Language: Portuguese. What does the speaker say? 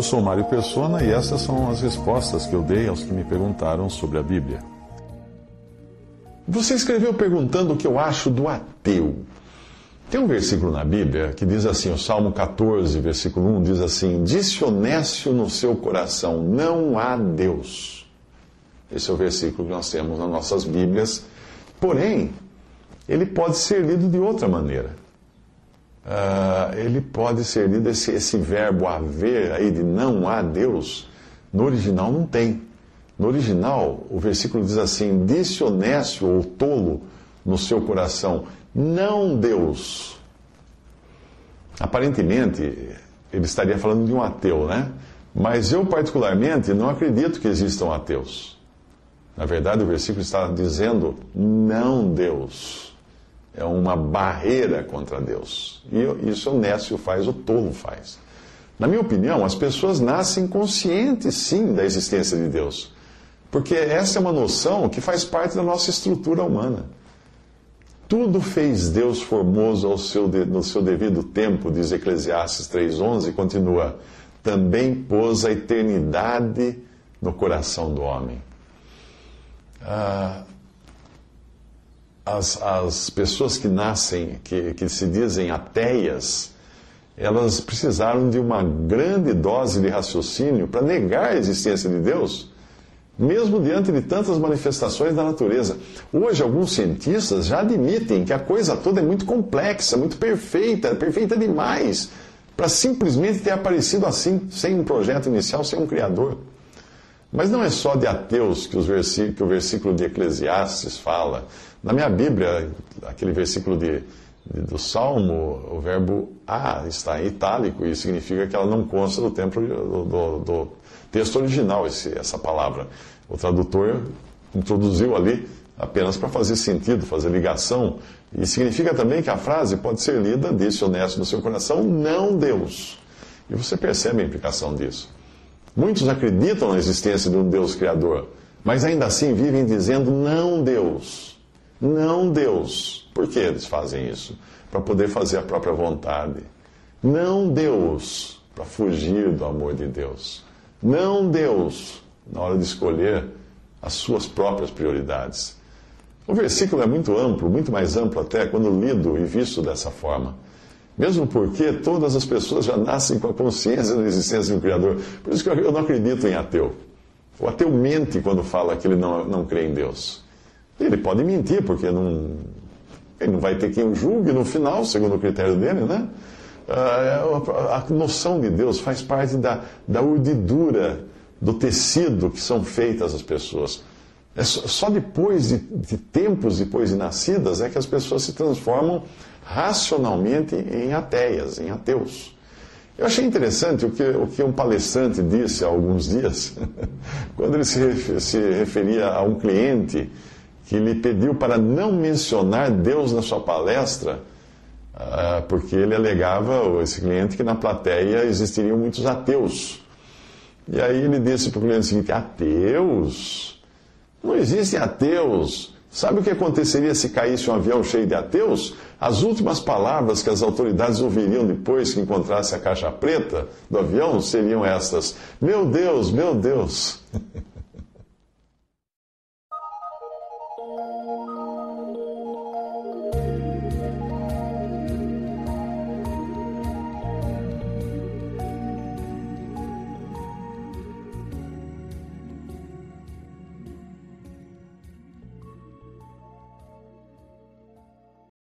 Eu sou Mário Persona e essas são as respostas que eu dei aos que me perguntaram sobre a Bíblia. Você escreveu perguntando o que eu acho do ateu. Tem um versículo na Bíblia que diz assim, o Salmo 14, versículo 1, diz assim: Disse honesto no seu coração, não há Deus. Esse é o versículo que nós temos nas nossas Bíblias. Porém, ele pode ser lido de outra maneira. Uh, ele pode ser lido, esse, esse verbo haver aí de não há Deus, no original não tem. No original, o versículo diz assim: Disse honesto ou tolo no seu coração, não Deus. Aparentemente, ele estaria falando de um ateu, né? Mas eu, particularmente, não acredito que existam ateus. Na verdade, o versículo está dizendo não Deus. É uma barreira contra Deus. E isso o nécio faz, o tolo faz. Na minha opinião, as pessoas nascem conscientes, sim, da existência de Deus. Porque essa é uma noção que faz parte da nossa estrutura humana. Tudo fez Deus formoso ao seu, no seu devido tempo, diz Eclesiastes 3,11, e continua. Também pôs a eternidade no coração do homem. Ah, as, as pessoas que nascem, que, que se dizem ateias, elas precisaram de uma grande dose de raciocínio para negar a existência de Deus mesmo diante de tantas manifestações da natureza. Hoje, alguns cientistas já admitem que a coisa toda é muito complexa, muito perfeita, perfeita demais, para simplesmente ter aparecido assim, sem um projeto inicial, sem um criador. Mas não é só de ateus que, que o versículo de Eclesiastes fala. Na minha Bíblia, aquele versículo de, de, do Salmo, o verbo a está em itálico e significa que ela não consta do, do, do, do texto original, esse, essa palavra. O tradutor introduziu ali apenas para fazer sentido, fazer ligação. E significa também que a frase pode ser lida, disse honesto no seu coração, não Deus. E você percebe a implicação disso. Muitos acreditam na existência de um Deus Criador, mas ainda assim vivem dizendo não Deus. Não Deus. Por que eles fazem isso? Para poder fazer a própria vontade. Não Deus. Para fugir do amor de Deus. Não Deus na hora de escolher as suas próprias prioridades. O versículo é muito amplo, muito mais amplo até quando lido e visto dessa forma. Mesmo porque todas as pessoas já nascem com a consciência da existência do Criador. Por isso que eu não acredito em ateu. O ateu mente quando fala que ele não, não crê em Deus. Ele pode mentir, porque não, ele não vai ter quem o julgue no final, segundo o critério dele, né? Ah, a noção de Deus faz parte da, da urdidura do tecido que são feitas as pessoas. É só depois de, de, tempos depois de nascidas é que as pessoas se transformam racionalmente em ateias, em ateus. Eu achei interessante o que, o que um palestrante disse há alguns dias, quando ele se, se referia a um cliente que lhe pediu para não mencionar Deus na sua palestra, ah, porque ele alegava, esse cliente, que na plateia existiriam muitos ateus. E aí ele disse para o cliente o seguinte: ateus? Não existem ateus. Sabe o que aconteceria se caísse um avião cheio de ateus? As últimas palavras que as autoridades ouviriam depois que encontrasse a caixa preta do avião seriam estas: Meu Deus, meu Deus.